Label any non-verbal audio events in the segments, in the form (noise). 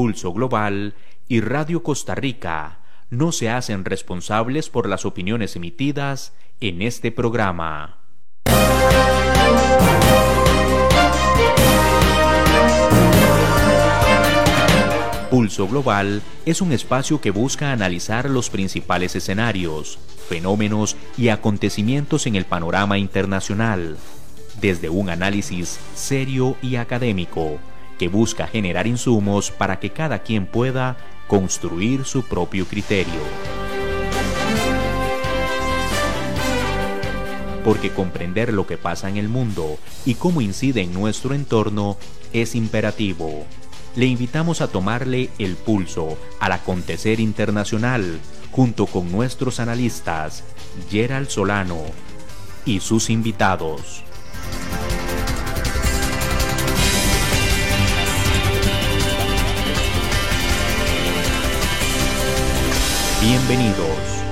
Pulso Global y Radio Costa Rica no se hacen responsables por las opiniones emitidas en este programa. Pulso Global es un espacio que busca analizar los principales escenarios, fenómenos y acontecimientos en el panorama internacional, desde un análisis serio y académico que busca generar insumos para que cada quien pueda construir su propio criterio. Porque comprender lo que pasa en el mundo y cómo incide en nuestro entorno es imperativo le invitamos a tomarle el pulso al acontecer internacional junto con nuestros analistas Gerald Solano y sus invitados. Bienvenidos.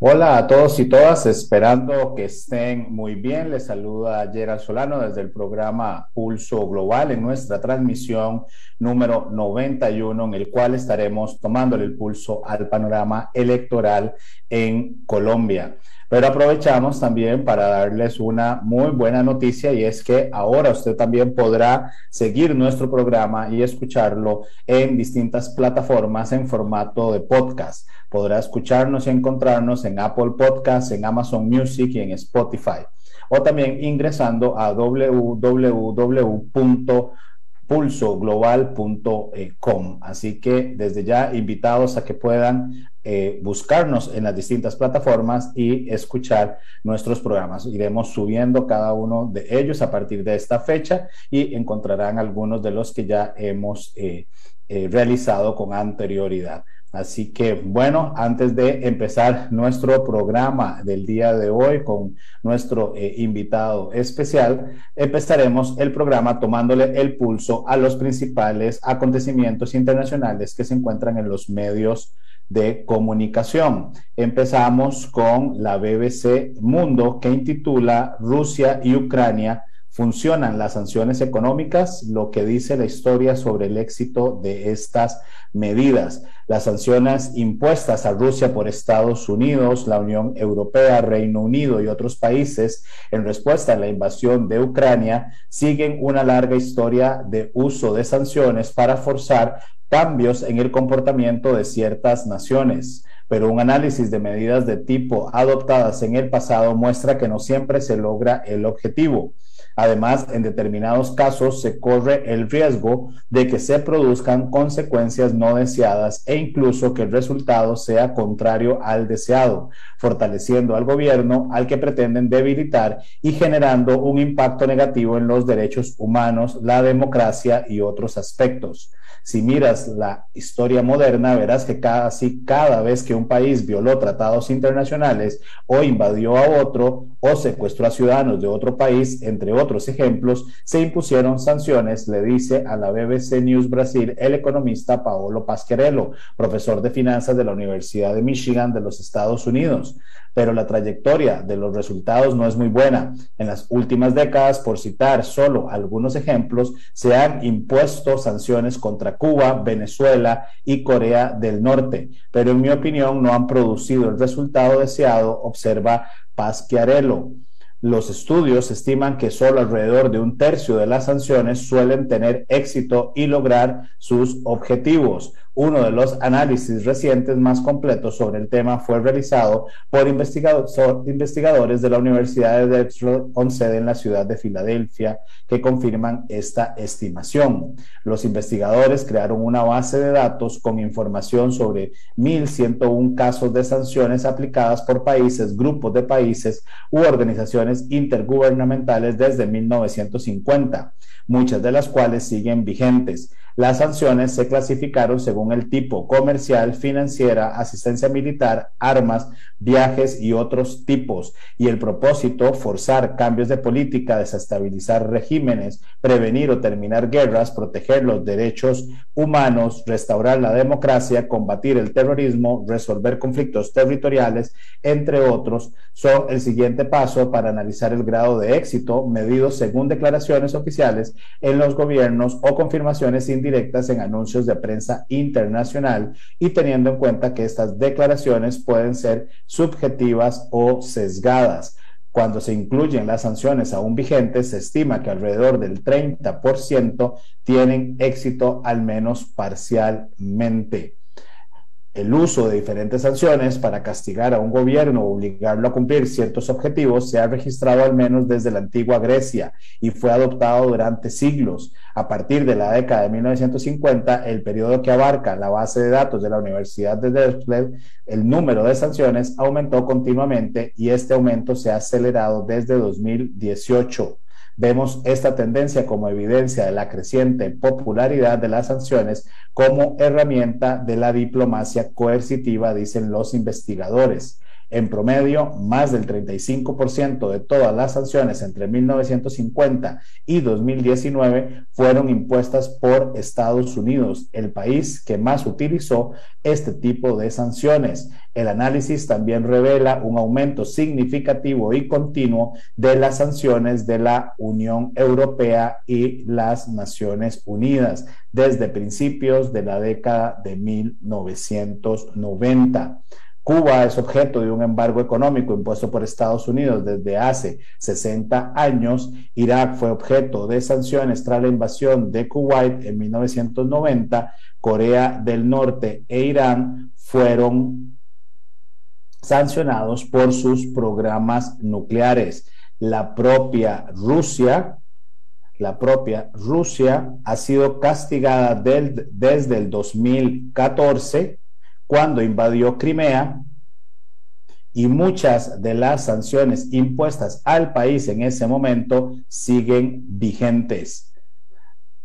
Hola a todos y todas, esperando que estén muy bien. Les saluda Gerald Solano desde el programa Pulso Global en nuestra transmisión número 91, en el cual estaremos tomándole el pulso al panorama electoral en Colombia. Pero aprovechamos también para darles una muy buena noticia y es que ahora usted también podrá seguir nuestro programa y escucharlo en distintas plataformas en formato de podcast. Podrá escucharnos y encontrarnos en Apple Podcasts, en Amazon Music y en Spotify. O también ingresando a www.pulsoglobal.com. Así que desde ya invitados a que puedan eh, buscarnos en las distintas plataformas y escuchar nuestros programas. Iremos subiendo cada uno de ellos a partir de esta fecha y encontrarán algunos de los que ya hemos eh, eh, realizado con anterioridad. Así que bueno, antes de empezar nuestro programa del día de hoy con nuestro invitado especial, empezaremos el programa tomándole el pulso a los principales acontecimientos internacionales que se encuentran en los medios de comunicación. Empezamos con la BBC Mundo que intitula Rusia y Ucrania funcionan las sanciones económicas, lo que dice la historia sobre el éxito de estas medidas. Las sanciones impuestas a Rusia por Estados Unidos, la Unión Europea, Reino Unido y otros países en respuesta a la invasión de Ucrania siguen una larga historia de uso de sanciones para forzar cambios en el comportamiento de ciertas naciones, pero un análisis de medidas de tipo adoptadas en el pasado muestra que no siempre se logra el objetivo. Además, en determinados casos se corre el riesgo de que se produzcan consecuencias no deseadas e incluso que el resultado sea contrario al deseado, fortaleciendo al gobierno al que pretenden debilitar y generando un impacto negativo en los derechos humanos, la democracia y otros aspectos. Si miras la historia moderna, verás que casi cada vez que un país violó tratados internacionales o invadió a otro o secuestró a ciudadanos de otro país, entre otros ejemplos, se impusieron sanciones, le dice a la BBC News Brasil el economista Paolo Pasquerello, profesor de finanzas de la Universidad de Michigan de los Estados Unidos pero la trayectoria de los resultados no es muy buena. En las últimas décadas, por citar solo algunos ejemplos, se han impuesto sanciones contra Cuba, Venezuela y Corea del Norte, pero en mi opinión no han producido el resultado deseado, observa Pasquiarello. Los estudios estiman que solo alrededor de un tercio de las sanciones suelen tener éxito y lograr sus objetivos. Uno de los análisis recientes más completos sobre el tema fue realizado por investigadores de la Universidad de Drexel con sede en la ciudad de Filadelfia que confirman esta estimación. Los investigadores crearon una base de datos con información sobre 1.101 casos de sanciones aplicadas por países, grupos de países u organizaciones intergubernamentales desde 1950, muchas de las cuales siguen vigentes. Las sanciones se clasificaron según el tipo comercial, financiera, asistencia militar, armas, viajes y otros tipos. Y el propósito, forzar cambios de política, desestabilizar regímenes, prevenir o terminar guerras, proteger los derechos humanos, restaurar la democracia, combatir el terrorismo, resolver conflictos territoriales, entre otros, son el siguiente paso para analizar el grado de éxito medido según declaraciones oficiales en los gobiernos o confirmaciones indirectas en anuncios de prensa internacional y teniendo en cuenta que estas declaraciones pueden ser subjetivas o sesgadas. Cuando se incluyen las sanciones aún vigentes, se estima que alrededor del 30% tienen éxito al menos parcialmente el uso de diferentes sanciones para castigar a un gobierno o obligarlo a cumplir ciertos objetivos se ha registrado al menos desde la antigua Grecia y fue adoptado durante siglos. A partir de la década de 1950, el periodo que abarca la base de datos de la Universidad de Delft, el número de sanciones aumentó continuamente y este aumento se ha acelerado desde 2018. Vemos esta tendencia como evidencia de la creciente popularidad de las sanciones como herramienta de la diplomacia coercitiva, dicen los investigadores. En promedio, más del 35% de todas las sanciones entre 1950 y 2019 fueron impuestas por Estados Unidos, el país que más utilizó este tipo de sanciones. El análisis también revela un aumento significativo y continuo de las sanciones de la Unión Europea y las Naciones Unidas desde principios de la década de 1990. Cuba es objeto de un embargo económico impuesto por Estados Unidos desde hace 60 años. Irak fue objeto de sanciones tras la invasión de Kuwait en 1990. Corea del Norte e Irán fueron sancionados por sus programas nucleares. La propia Rusia, la propia Rusia ha sido castigada desde el 2014 cuando invadió Crimea y muchas de las sanciones impuestas al país en ese momento siguen vigentes.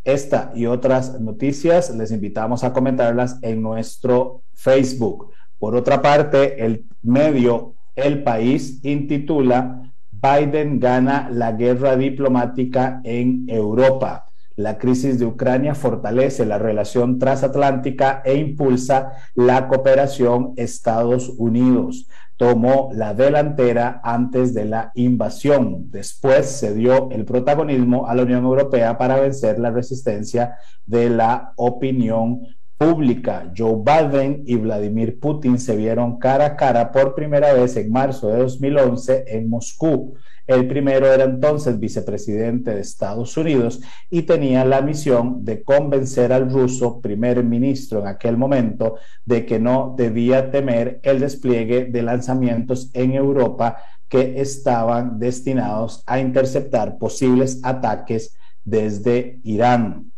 Esta y otras noticias les invitamos a comentarlas en nuestro Facebook. Por otra parte, el medio El País intitula Biden gana la guerra diplomática en Europa. La crisis de Ucrania fortalece la relación transatlántica e impulsa la cooperación Estados Unidos. Tomó la delantera antes de la invasión. Después se dio el protagonismo a la Unión Europea para vencer la resistencia de la opinión pública. Joe Biden y Vladimir Putin se vieron cara a cara por primera vez en marzo de 2011 en Moscú. El primero era entonces vicepresidente de Estados Unidos y tenía la misión de convencer al ruso primer ministro en aquel momento de que no debía temer el despliegue de lanzamientos en Europa que estaban destinados a interceptar posibles ataques desde Irán.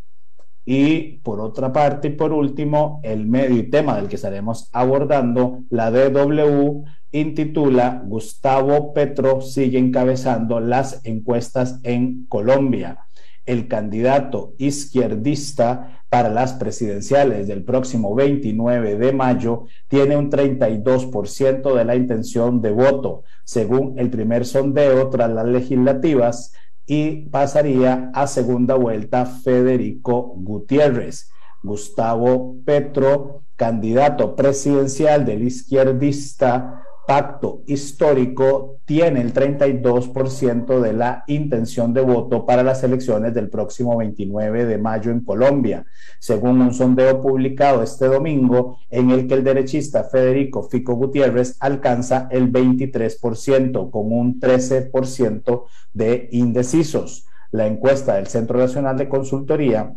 Y por otra parte, y por último, el medio y tema del que estaremos abordando, la DW intitula Gustavo Petro sigue encabezando las encuestas en Colombia. El candidato izquierdista para las presidenciales del próximo 29 de mayo tiene un 32% de la intención de voto, según el primer sondeo tras las legislativas, y pasaría a segunda vuelta Federico Gutiérrez. Gustavo Petro, candidato presidencial del izquierdista pacto histórico tiene el 32% de la intención de voto para las elecciones del próximo 29 de mayo en Colombia, según un sondeo publicado este domingo en el que el derechista Federico Fico Gutiérrez alcanza el 23% con un 13% de indecisos. La encuesta del Centro Nacional de Consultoría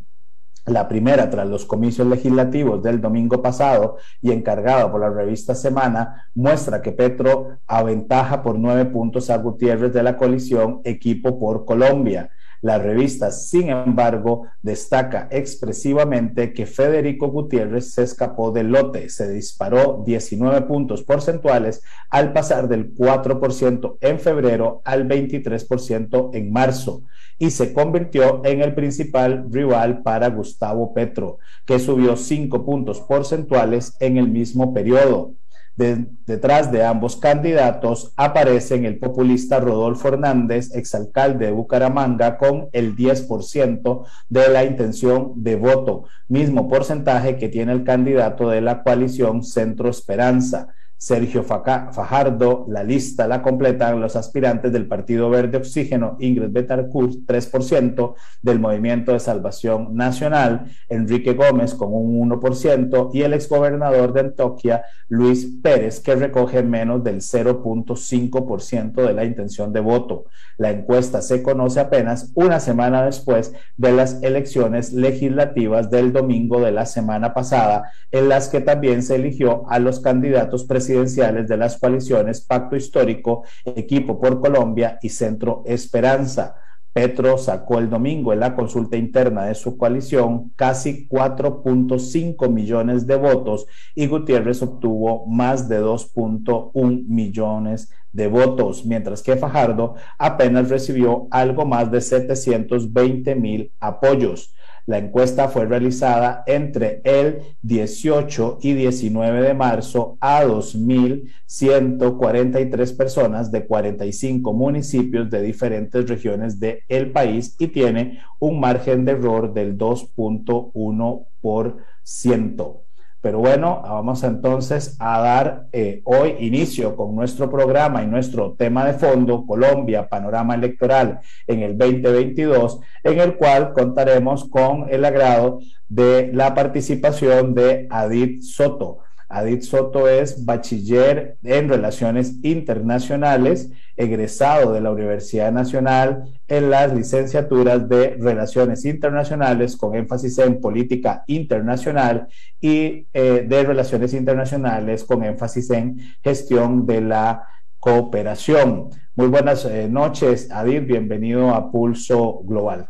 la primera tras los comicios legislativos del domingo pasado y encargada por la revista Semana, muestra que Petro aventaja por nueve puntos a Gutiérrez de la coalición Equipo por Colombia. La revista, sin embargo, destaca expresivamente que Federico Gutiérrez se escapó del lote, se disparó 19 puntos porcentuales al pasar del 4% en febrero al 23% en marzo y se convirtió en el principal rival para Gustavo Petro, que subió 5 puntos porcentuales en el mismo periodo detrás de ambos candidatos aparecen el populista Rodolfo Hernández, exalcalde de Bucaramanga, con el 10% de la intención de voto, mismo porcentaje que tiene el candidato de la coalición Centro Esperanza. Sergio Fajardo, la lista la completan los aspirantes del Partido Verde Oxígeno, Ingrid Betancourt, 3%, del Movimiento de Salvación Nacional, Enrique Gómez con un 1%, y el exgobernador de Antioquia, Luis Pérez, que recoge menos del 0.5% de la intención de voto. La encuesta se conoce apenas una semana después de las elecciones legislativas del domingo de la semana pasada, en las que también se eligió a los candidatos presidenciales presidenciales de las coaliciones Pacto Histórico, Equipo por Colombia y Centro Esperanza. Petro sacó el domingo en la consulta interna de su coalición casi 4.5 millones de votos y Gutiérrez obtuvo más de 2.1 millones de votos, mientras que Fajardo apenas recibió algo más de 720 mil apoyos. La encuesta fue realizada entre el 18 y 19 de marzo a 2.143 personas de 45 municipios de diferentes regiones del país y tiene un margen de error del 2.1%. Pero bueno, vamos entonces a dar eh, hoy inicio con nuestro programa y nuestro tema de fondo, Colombia, panorama electoral en el 2022, en el cual contaremos con el agrado de la participación de Adit Soto. Adit Soto es bachiller en Relaciones Internacionales, egresado de la Universidad Nacional en las licenciaturas de Relaciones Internacionales con énfasis en Política Internacional y eh, de Relaciones Internacionales con énfasis en Gestión de la Cooperación. Muy buenas eh, noches, Adit, bienvenido a Pulso Global.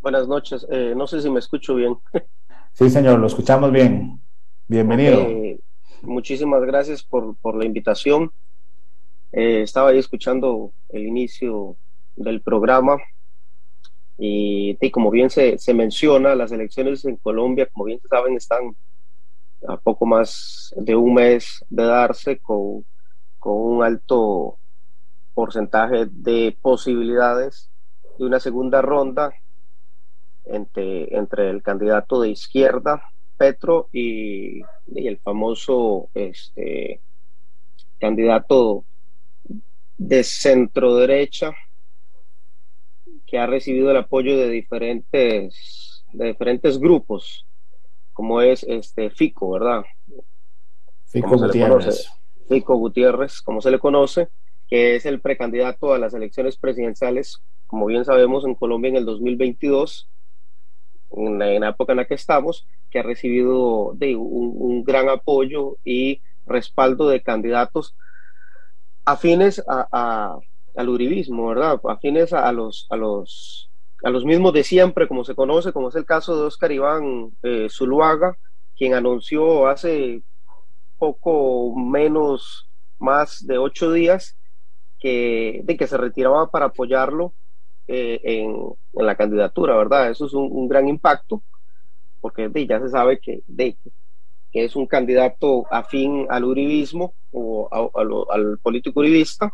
Buenas noches, eh, no sé si me escucho bien. (laughs) Sí, señor, lo escuchamos bien. Bienvenido. muchísimas gracias por, la invitación. Eh, estaba ahí escuchando el inicio del programa y, como bien se, menciona, las elecciones en Colombia, como bien saben, están a poco más de un mes de darse con, con un alto porcentaje de posibilidades de una segunda ronda entre, entre el candidato de izquierda Petro y, el famoso este, candidato de centro derecha que ha recibido el apoyo de diferentes, de diferentes grupos, como es este Fico, ¿verdad? Fico Gutiérrez. Fico Gutiérrez, como se le conoce, que es el precandidato a las elecciones presidenciales, como bien sabemos, en Colombia en el 2022 en la, época en la que estamos, que ha recibido de, un, gran apoyo y respaldo de candidatos afines a, al uribismo, ¿verdad? Afines a, los, a, los, a los mismos de siempre, como se conoce, como es el caso de Oscar Iván eh, Zuluaga, quien anunció hace poco menos, más de ocho días, que, de que se retiraba para apoyarlo eh, en, la candidatura, ¿verdad? Eso es un, gran impacto, porque ya se sabe que, de, que es un candidato afín al uribismo o al político uribista,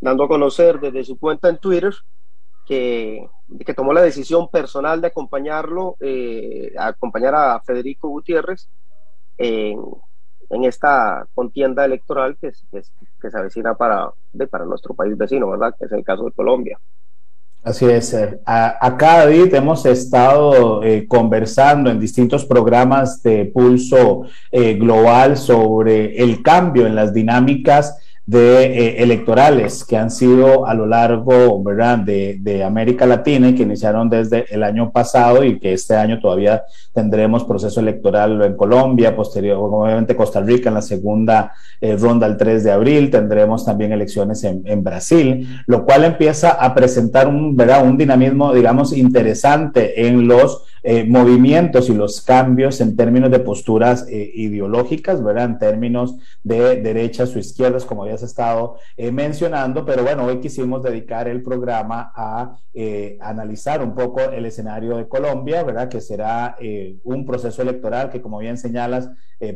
dando a conocer desde su cuenta en Twitter que, que tomó la decisión personal de acompañarlo, eh, acompañar a Federico Gutiérrez en, en esta contienda electoral que, que, se avecina para, de, para nuestro país vecino, ¿verdad? Que es el caso de Colombia. Así es. acá, David, hemos estado eh, conversando en distintos programas de pulso eh, global sobre el cambio en las dinámicas de eh, electorales que han sido a lo largo ¿verdad? De, de, América Latina y que iniciaron desde el año pasado y que este año todavía tendremos proceso electoral en Colombia, posterior, obviamente Costa Rica en la segunda eh, ronda el 3 de abril, tendremos también elecciones en, en, Brasil, lo cual empieza a presentar un, ¿verdad? un dinamismo, digamos, interesante en los eh, movimientos y los cambios en términos de posturas eh, ideológicas, ¿verdad? En términos de derechas o izquierdas, como habías estado eh, mencionando, pero bueno, hoy quisimos dedicar el programa a analizar un poco el escenario de Colombia, ¿verdad? Que será un proceso electoral que, como bien señalas,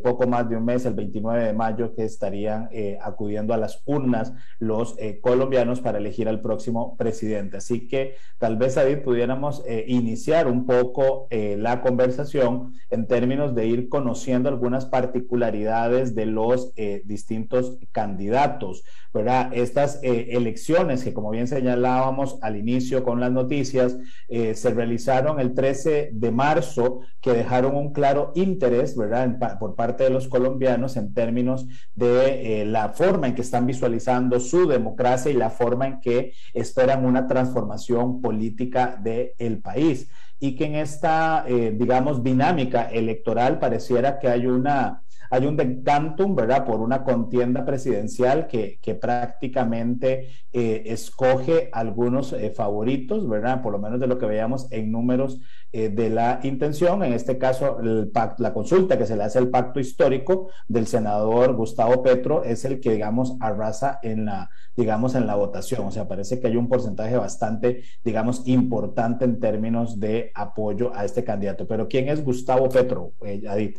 poco más de un mes, el 29 de mayo, que estarían acudiendo a las urnas los colombianos para elegir al próximo presidente. Así que tal vez, ahí pudiéramos iniciar un poco eh, la conversación en términos de ir conociendo algunas particularidades de los eh, distintos candidatos. ¿verdad? Estas eh, elecciones que, como bien señalábamos al inicio con las noticias, se realizaron el 13 de marzo, que dejaron un claro interés ¿verdad? por parte de los colombianos en términos de la forma en que están visualizando su democracia y la forma en que esperan una transformación política del país y que en esta, eh, digamos, dinámica electoral pareciera que hay una hay un decantum, ¿verdad?, por una contienda presidencial que, prácticamente eh, escoge algunos eh, favoritos, ¿verdad?, por lo menos de lo que veíamos en números eh, de la intención, en este caso la consulta que se le hace al pacto histórico del senador Gustavo Petro es el que, digamos, arrasa en la, digamos, en la votación. O sea, parece que hay un porcentaje bastante, digamos, importante en términos de apoyo a este candidato. Pero ¿quién es Gustavo Petro, Adit?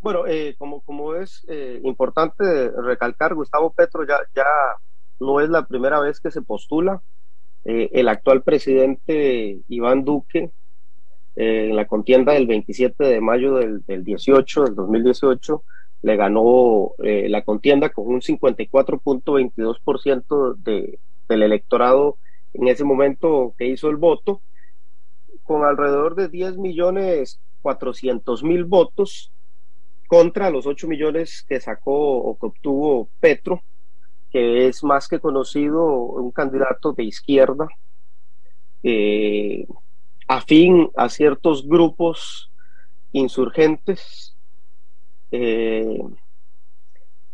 Bueno, eh, como, como es eh, importante recalcar, Gustavo Petro ya, ya no es la primera vez que se postula. Eh, el actual presidente Iván Duque, en la contienda del 27 de mayo del, del 18, del 2018, le ganó la contienda con un 54.22% de, del electorado en ese momento que hizo el voto, con alrededor de 10 millones 400 mil votos contra los 8 millones que sacó o que obtuvo Petro, que es más que conocido un candidato de izquierda, eh, afín a ciertos grupos insurgentes. Eh,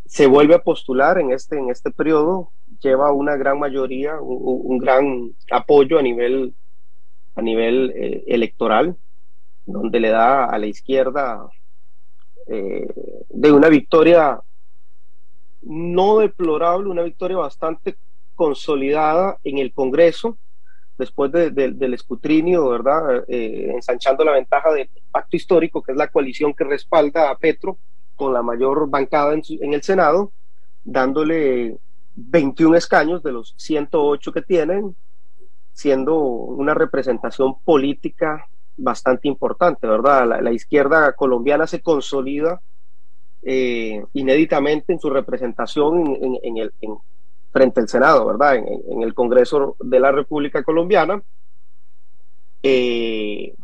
se vuelve a postular en este, en este periodo, lleva una gran mayoría, un, gran apoyo a nivel, a nivel eh, electoral, donde le da a la izquierda eh, de una victoria no deplorable, una victoria bastante consolidada en el Congreso, después del escrutinio, ¿verdad? Eh, ensanchando la ventaja del pacto histórico, que es la coalición que respalda a Petro con la mayor bancada en, en el Senado, dándole 21 escaños de los 108 que tienen, siendo una representación política bastante importante, ¿verdad? La, izquierda colombiana se consolida eh, inéditamente en su representación en, el, frente al Senado, ¿verdad? En, el Congreso de la República Colombiana, eh,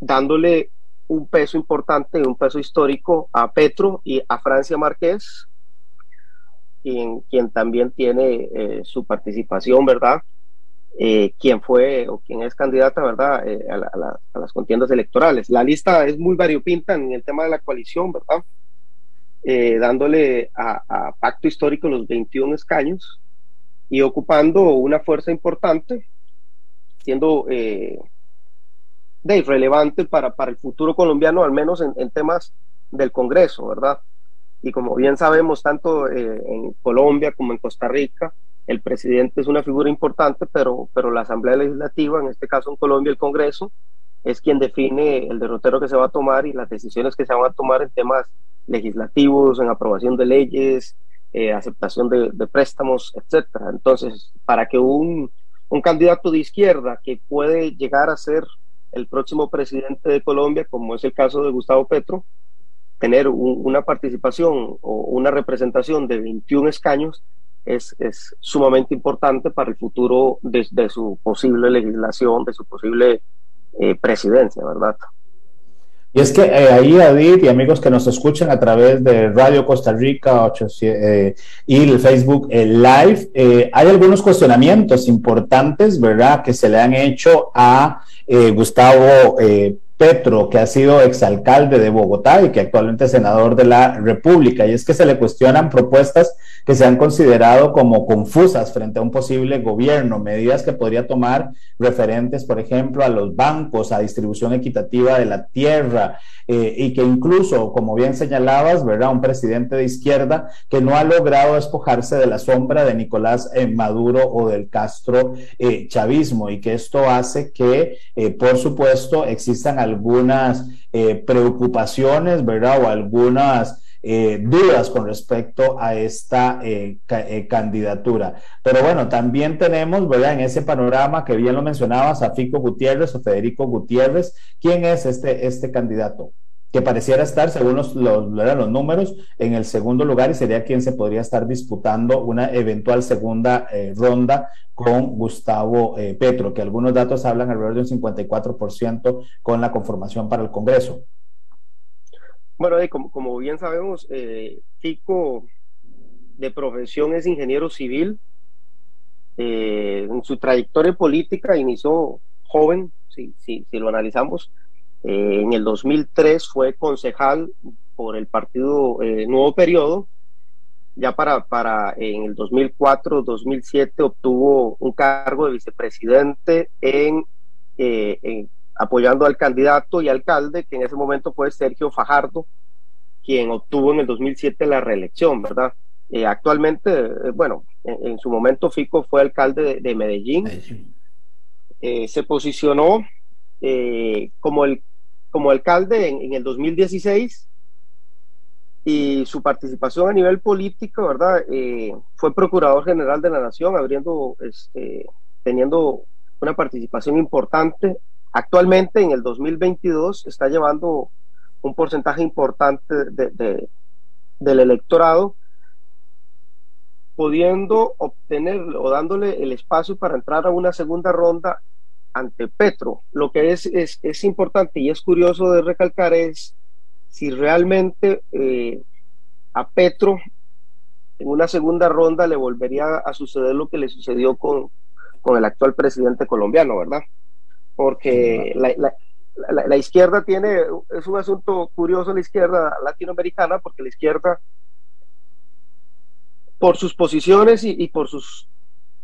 dándole un peso importante, un peso histórico a Petro y a Francia Márquez, quien, quien también tiene eh, su participación, ¿verdad? Eh, quién fue o quién es candidata, ¿verdad?, eh, a, las contiendas electorales. La lista es muy variopinta en el tema de la coalición, ¿verdad? Eh, dándole a, Pacto Histórico los 21 escaños y ocupando una fuerza importante, siendo eh, de relevante para, para el futuro colombiano, al menos en, en temas del Congreso, ¿verdad? Y como bien sabemos, tanto en Colombia como en Costa Rica, el presidente es una figura importante, pero, pero la Asamblea Legislativa, en este caso en Colombia el Congreso, es quien define el derrotero que se va a tomar y las decisiones que se van a tomar en temas legislativos, en aprobación de leyes, eh, aceptación de, préstamos, etcétera. Entonces, para que un, un candidato de izquierda que puede llegar a ser el próximo presidente de Colombia, como es el caso de Gustavo Petro, tener una participación o una representación de 21 escaños es, es sumamente importante para el futuro de, su posible legislación, de su posible eh, presidencia, ¿verdad? Y es que eh, ahí, David, y amigos que nos escuchan a través de Radio Costa Rica eh, y el Facebook Live, hay algunos cuestionamientos importantes, ¿verdad?, que se le han hecho a Gustavo Petro, que ha sido exalcalde de Bogotá y que actualmente es senador de la República, y es que se le cuestionan propuestas que se han considerado como confusas frente a un posible gobierno, medidas que podría tomar referentes, por ejemplo, a los bancos, a distribución equitativa de la tierra, eh, y que incluso, como bien señalabas, ¿verdad? Un presidente de izquierda que no ha logrado despojarse de la sombra de Nicolás eh, Maduro o del Castro eh, chavismo, y que esto hace que, por supuesto, existan algunas preocupaciones, ¿verdad? O algunas eh, dudas con respecto a esta eh, eh, candidatura. Pero bueno, también tenemos, ¿verdad? En ese panorama que bien lo mencionabas, a Gutiérrez o Federico Gutiérrez. ¿Quién es este, este candidato? Que pareciera estar, según los, los, los números, en el segundo lugar y sería quien se podría estar disputando una eventual segunda ronda con Gustavo Petro, que algunos datos hablan alrededor de un 54% con la conformación para el Congreso. Bueno, como, bien sabemos, eh, Fico de profesión es ingeniero civil. Eh, en su trayectoria política inició joven, si, lo analizamos. Eh, en el 2003 fue concejal por el partido eh, Nuevo Periodo. Ya para, para en el 2004-2007 obtuvo un cargo de vicepresidente en, en apoyando al candidato y alcalde, que en ese momento fue Sergio Fajardo, quien obtuvo en el 2007 la reelección, ¿verdad? Eh, actualmente, eh, bueno, en, su momento Fico fue alcalde de, Medellín, eh, se posicionó como, el, como alcalde en, en, el 2016 y su participación a nivel político, ¿verdad? fue procurador general de la Nación, abriendo, este, teniendo una participación importante Actualmente, en el 2022, está llevando un porcentaje importante de, del electorado, pudiendo obtener o dándole el espacio para entrar a una segunda ronda ante Petro. Lo que es, es, importante y es curioso de recalcar es si realmente eh, a Petro en una segunda ronda le volvería a suceder lo que le sucedió con, con el actual presidente colombiano, ¿verdad? Porque la, izquierda tiene, es un asunto curioso la izquierda latinoamericana, porque la izquierda, por sus posiciones y, por, sus,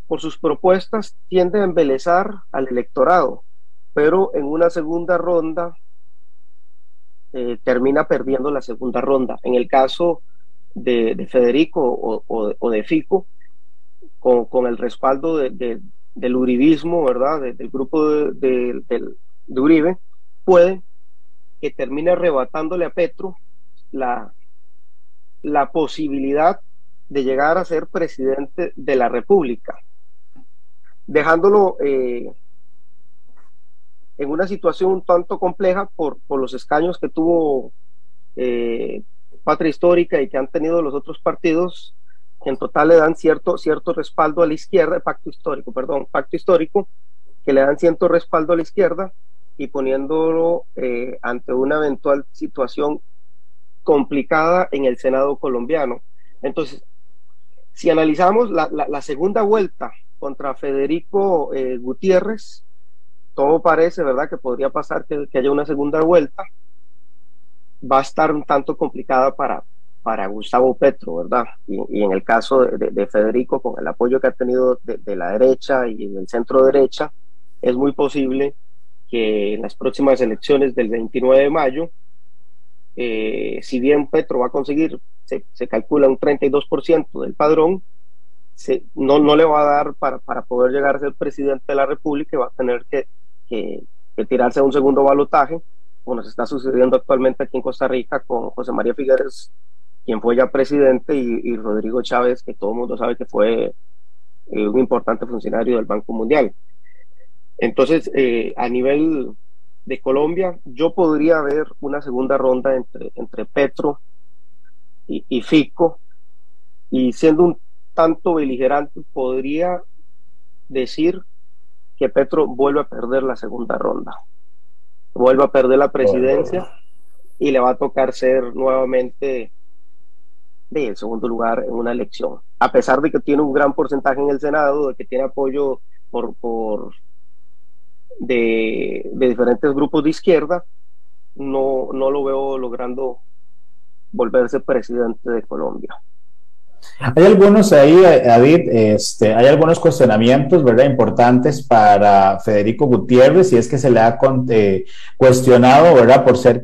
por sus propuestas, tiende a embelezar al electorado, pero en una segunda ronda eh, termina perdiendo la segunda ronda. En el caso de, Federico o, de Fico, con, el respaldo de, del uribismo, ¿verdad? del grupo de, Uribe, puede que termine arrebatándole a Petro la, la posibilidad de llegar a ser presidente de la República, dejándolo eh, en una situación un tanto compleja por, los escaños que tuvo eh, Patria Histórica y que han tenido los otros partidos que en total le dan cierto, cierto respaldo a la izquierda, pacto histórico, perdón, pacto histórico, que le dan cierto respaldo a la izquierda y poniéndolo eh, ante una eventual situación complicada en el Senado colombiano. Entonces, si analizamos la, segunda vuelta contra Federico eh, Gutiérrez, todo parece, ¿verdad?, que podría pasar que haya una segunda vuelta. Va a estar un tanto complicada para, para Gustavo Petro, ¿verdad? Y, en el caso de, Federico, con el apoyo que ha tenido de, la derecha y del centro derecha, es muy posible que en las próximas elecciones del 29 de mayo, eh, si bien Petro va a conseguir, se, calcula un 32% del padrón, se, no, no le va a dar para, para poder llegar a ser presidente de la República, va a tener que, que, que tirarse a un segundo balotaje, como nos está sucediendo actualmente aquí en Costa Rica con José María Figueres quien fue ya presidente, y, Rodrigo Chávez, que todo el mundo sabe que fue eh, un importante funcionario del Banco Mundial. Entonces, eh, a nivel de Colombia, yo podría ver una segunda ronda entre, entre Petro y, Fico, y siendo un tanto beligerante, podría decir que Petro vuelve a perder la segunda ronda, vuelve a perder la presidencia y le va a tocar ser nuevamente de segundo lugar en una elección. A pesar de que tiene un gran porcentaje en el Senado, de que tiene apoyo por, por de, de diferentes grupos de izquierda, no, no lo veo logrando volverse presidente de Colombia. Hay algunos ahí, David, este, hay algunos cuestionamientos, ¿verdad? Importantes para Federico Gutiérrez y es que se le ha eh, cuestionado, ¿verdad? Por ser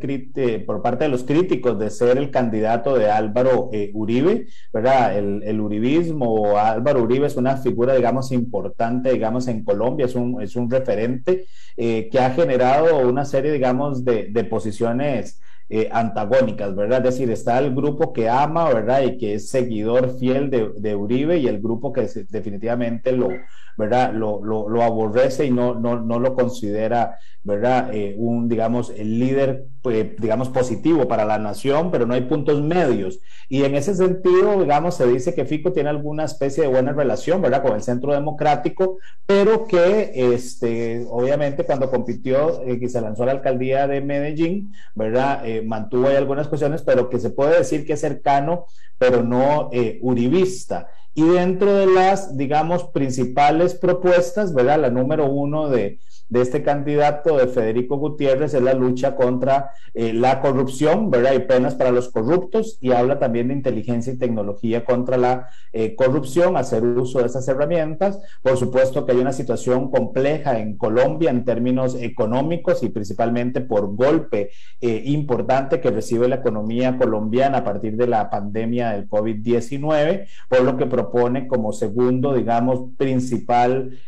por parte de los críticos de ser el candidato de Álvaro eh, Uribe, ¿verdad? El, el, uribismo, Álvaro Uribe es una figura, digamos, importante, digamos, en Colombia, es un, es un referente eh, que ha generado una serie, digamos, de, de posiciones eh, antagónicas, ¿verdad? Es decir, está el grupo que ama, ¿verdad? Y que es seguidor fiel de, de Uribe y el grupo que definitivamente lo, ¿verdad? Lo, lo, aborrece y no, no, no lo considera, ¿verdad? Eh, un, digamos, el líder, pues, digamos, positivo para la nación, pero no hay puntos medios. Y en ese sentido, digamos, se dice que Fico tiene alguna especie de buena relación, ¿verdad? Con el Centro Democrático, pero que, este, obviamente, cuando compitió eh, y se lanzó a la alcaldía de Medellín, ¿verdad? Eh, mantuvo ahí algunas cuestiones, pero que se puede decir que es cercano, pero no eh, uribista. Y dentro de las, digamos, principales propuestas, ¿verdad? La número uno de, de este candidato de Federico Gutiérrez es la lucha contra eh, la corrupción, ¿verdad? Y penas para los corruptos y habla también de inteligencia y tecnología contra la eh, corrupción, hacer uso de esas herramientas. Por supuesto que hay una situación compleja en Colombia en términos económicos y principalmente por golpe eh, importante que recibe la economía colombiana a partir de la pandemia del COVID-19, por lo que propone como segundo, digamos, principal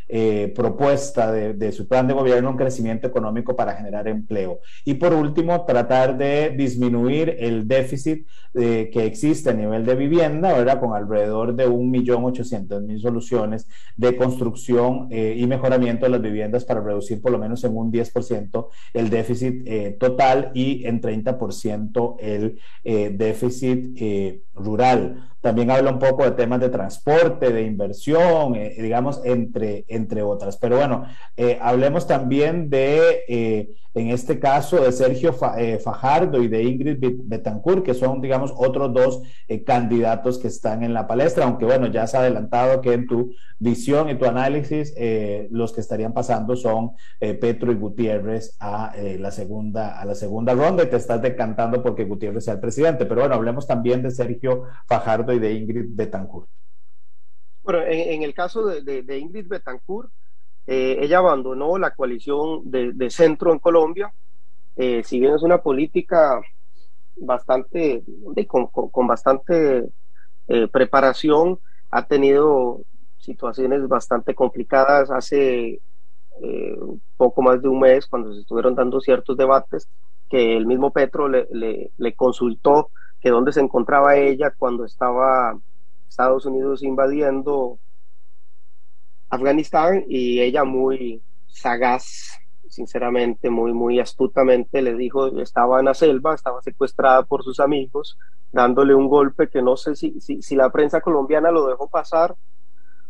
propuesta de, de su plan de gobierno un crecimiento económico para generar empleo. Y por último, tratar de disminuir el déficit eh, que existe a nivel de vivienda, ¿verdad? Con alrededor de 1.800.000 soluciones de construcción eh, y mejoramiento de las viviendas para reducir por lo menos en un 10% el déficit eh, total y en 30% el déficit rural. También habla un poco de temas de transporte, de inversión, digamos, entre, entre otras. Pero bueno, hablemos también de en este caso de Sergio eh, Fajardo y de Ingrid Betancourt, que son, digamos, otros dos eh, candidatos que están en la palestra, aunque bueno, ya se ha adelantado que en tu visión y tu análisis eh, los que estarían pasando son Petro y Gutiérrez a, la segunda, a la segunda ronda y te estás decantando porque Gutiérrez sea el presidente. Pero bueno, hablemos también de Sergio Fajardo y de Ingrid Betancourt. Bueno, en, el caso de, Ingrid Betancourt, eh, ella abandonó la coalición de, centro en Colombia, eh, si bien es una política bastante, con, bastante eh, preparación, ha tenido situaciones bastante complicadas hace poco más de un mes, cuando se estuvieron dando ciertos debates, que el mismo Petro le, le consultó que dónde se encontraba ella cuando estaba Estados Unidos invadiendo Afganistán y ella muy sagaz, sinceramente, muy, muy astutamente le dijo, estaba en la selva, estaba secuestrada por sus amigos, dándole un golpe que no sé si, si, la prensa colombiana lo dejó pasar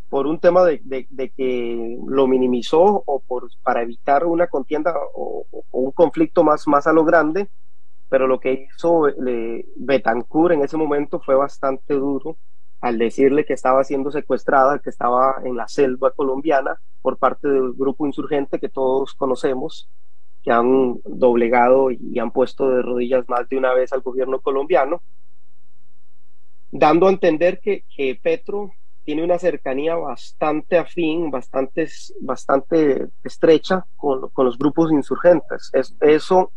por un tema de, de, que lo minimizó o por, para evitar una contienda o, un conflicto más, más a lo grande, pero lo que hizo eh, Betancourt en ese momento fue bastante duro al decirle que estaba siendo secuestrada, que estaba en la selva colombiana por parte del grupo insurgente que todos conocemos, que han doblegado y han puesto de rodillas más de una vez al gobierno colombiano, dando a entender que, Petro tiene una cercanía bastante afín, bastante, bastante estrecha con, con los grupos insurgentes. Es, eso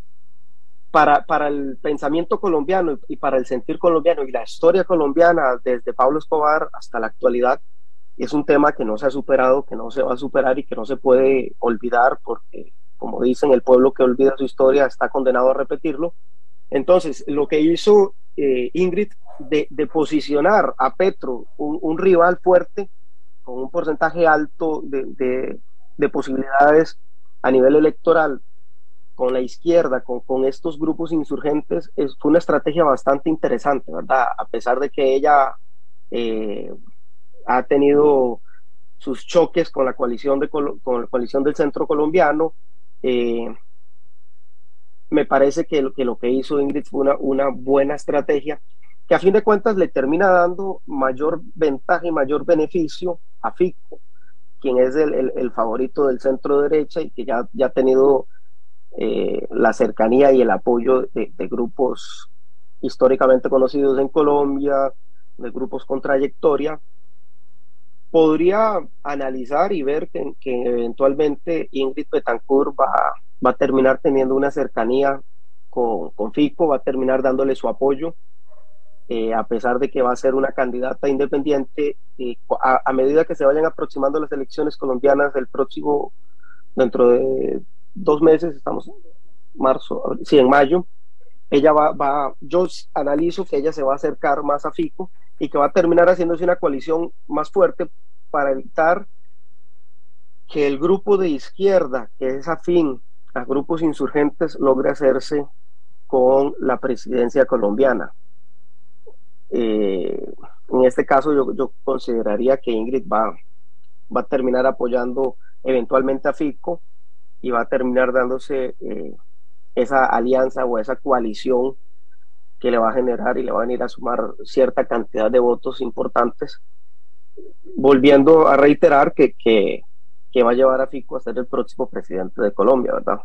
para, para el pensamiento colombiano y para el sentir colombiano y la historia colombiana desde Pablo Escobar hasta la actualidad es un tema que no se ha superado, que no se va a superar y que no se puede olvidar porque, como dicen, el pueblo que olvida su historia está condenado a repetirlo. Entonces, lo que hizo eh, Ingrid de, de, posicionar a Petro, un, rival fuerte, con un porcentaje alto de, de posibilidades a nivel electoral con la izquierda, con, con estos grupos insurgentes, es, fue una estrategia bastante interesante, ¿verdad? A pesar de que ella eh, ha tenido sus choques con la coalición, de, con la coalición del centro colombiano, eh, me parece que lo que, lo que hizo Ingrid fue una, una buena estrategia que a fin de cuentas le termina dando mayor ventaja y mayor beneficio a Fico, quien es el, el, favorito del centro derecha y que ya, ya ha tenido eh, la cercanía y el apoyo de, grupos históricamente conocidos en Colombia, de grupos con trayectoria, podría analizar y ver que, eventualmente Ingrid Betancourt va, va a terminar teniendo una cercanía con, con Fico, va a terminar dándole su apoyo, eh, a pesar de que va a ser una candidata independiente, eh, a, medida que se vayan aproximando las elecciones colombianas del próximo, dentro de dos meses, estamos en marzo, sí, en mayo, ella va, va, yo analizo que ella se va a acercar más a Fico y que va a terminar haciéndose una coalición más fuerte para evitar que el grupo de izquierda, que es afín a grupos insurgentes logre hacerse con la presidencia colombiana. Eh, en este caso yo, consideraría que Ingrid va, va a terminar apoyando eventualmente a Fico y va a terminar dándose eh, esa alianza o esa coalición que le va a generar y le va a venir a sumar cierta cantidad de votos importantes, volviendo a reiterar que, que, que va a llevar a Fico a ser el próximo presidente de Colombia, ¿verdad?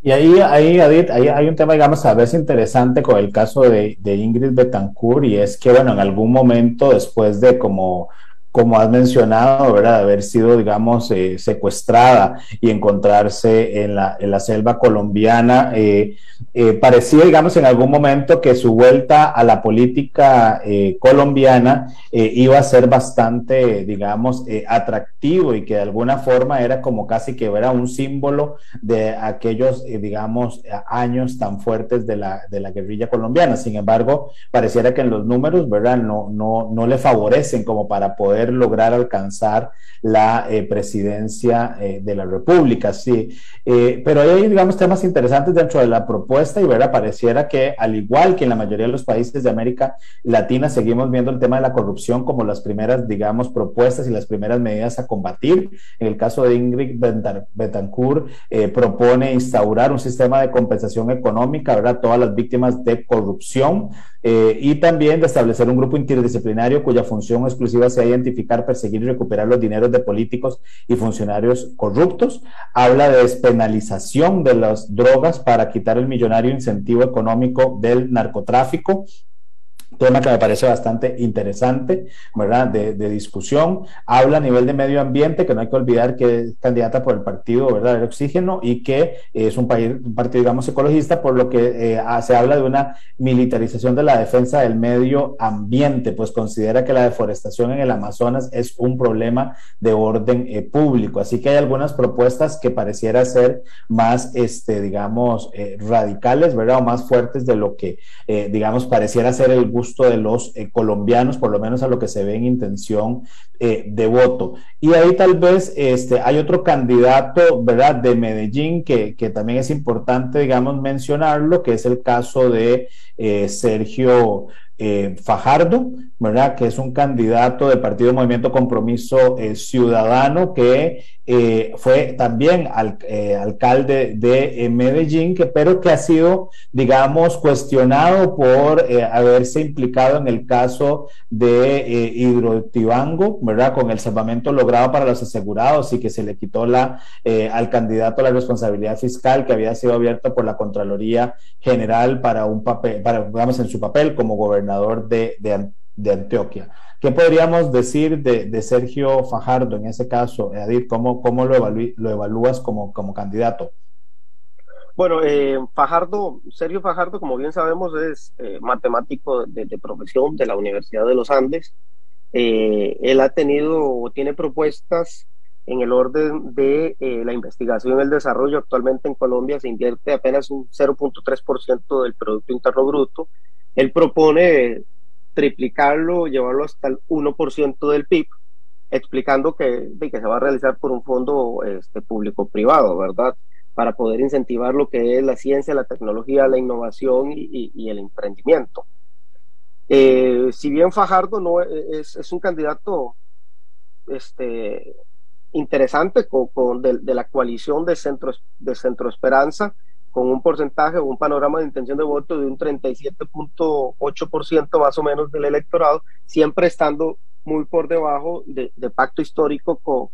Y ahí, ahí, Adit, ahí hay un tema, digamos, a veces interesante con el caso de, de Ingrid Betancourt, y es que, bueno, en algún momento después de como como has mencionado, ¿verdad? De haber sido, digamos, eh, secuestrada y encontrarse en la, selva colombiana. Eh, eh, parecía, digamos, en algún momento que su vuelta a la política colombiana iba a ser bastante, digamos, atractivo y que de alguna forma era como casi que era un símbolo de aquellos, digamos, años tan fuertes de la, guerrilla colombiana. Sin embargo, pareciera que en los números, ¿verdad? No le favorecen como para poder lograr alcanzar la eh, presidencia eh, de la República, sí. Eh, pero hay, digamos, temas interesantes dentro de la propuesta y, ¿verdad? Pareciera que, al igual que en la mayoría de los países de América Latina, seguimos viendo el tema de la corrupción como las primeras, digamos, propuestas y las primeras medidas a combatir. En el caso de Ingrid Betancourt, propone instaurar un sistema de compensación económica, ¿verdad? Todas las víctimas de corrupción y también de establecer un grupo interdisciplinario cuya función exclusiva sea identificar perseguir y recuperar los dineros de políticos y funcionarios corruptos. Habla de despenalización de las drogas para quitar el millonario incentivo económico del narcotráfico tema que me parece bastante interesante, ¿verdad? De, discusión. Habla a nivel de medio ambiente, que no hay que olvidar que es candidata por el partido, ¿verdad? Del oxígeno y que es un, país, un partido, digamos, ecologista, por lo que eh, se habla de una militarización de la defensa del medio ambiente, pues considera que la deforestación en el Amazonas es un problema de orden eh, público. Así que hay algunas propuestas que pareciera ser más, este, digamos, eh, radicales, ¿verdad? O más fuertes de lo que, digamos, pareciera ser el gusto de los eh, colombianos, por lo menos a lo que se ve en intención eh, de voto. Y ahí tal vez este, hay otro candidato, ¿verdad?, de Medellín que, que también es importante, digamos, mencionarlo, que es el caso de eh, Sergio eh, Fajardo, ¿verdad? Que es un candidato del Partido Movimiento Compromiso eh, Ciudadano que eh, fue también alcalde de Medellín, que, pero que ha sido, digamos, cuestionado por haberse implicado en el caso de Hidrotibango, ¿verdad? Con el salvamento logrado para los asegurados y que se le quitó la, al candidato la responsabilidad fiscal que había sido abierta por la Contraloría General para un papel, para, digamos, en su papel como gobernador de, Antioquia. ¿Qué podríamos decir de, Sergio Fajardo en ese caso? ¿Cómo, cómo lo, lo evalúas como, como candidato? Bueno, eh, Fajardo, Sergio Fajardo, como bien sabemos, es eh, matemático de, profesión de la Universidad de los Andes. Eh, él ha tenido o tiene propuestas en el orden de la investigación y el desarrollo. Actualmente en Colombia se invierte apenas un 0.3% del Producto Interno Bruto él propone triplicarlo, llevarlo hasta el 1% del PIB, explicando que, que, se va a realizar por un fondo este, público-privado, ¿verdad? Para poder incentivar lo que es la ciencia, la tecnología, la innovación y, el emprendimiento. Eh, si bien Fajardo no es, es un candidato este, interesante con, de, la coalición de Centro, de Centro Esperanza, con un porcentaje o un panorama de intención de voto de un 37.8% más o menos del electorado, siempre estando muy por debajo de, pacto histórico con,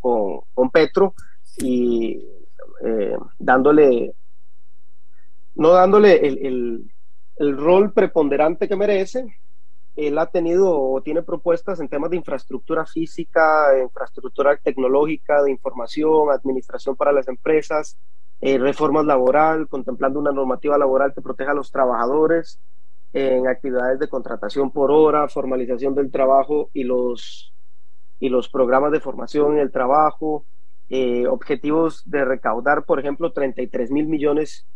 con, Petro y eh, dándole, no dándole el, el, el rol preponderante que merece, él ha tenido o tiene propuestas en temas de infraestructura física, infraestructura tecnológica, de información, administración para las empresas, eh, reformas laboral, contemplando una normativa laboral que proteja a los trabajadores en actividades de contratación por hora, formalización del trabajo y los, y los programas de formación en el trabajo, eh, objetivos de recaudar, por ejemplo, 33 mil millones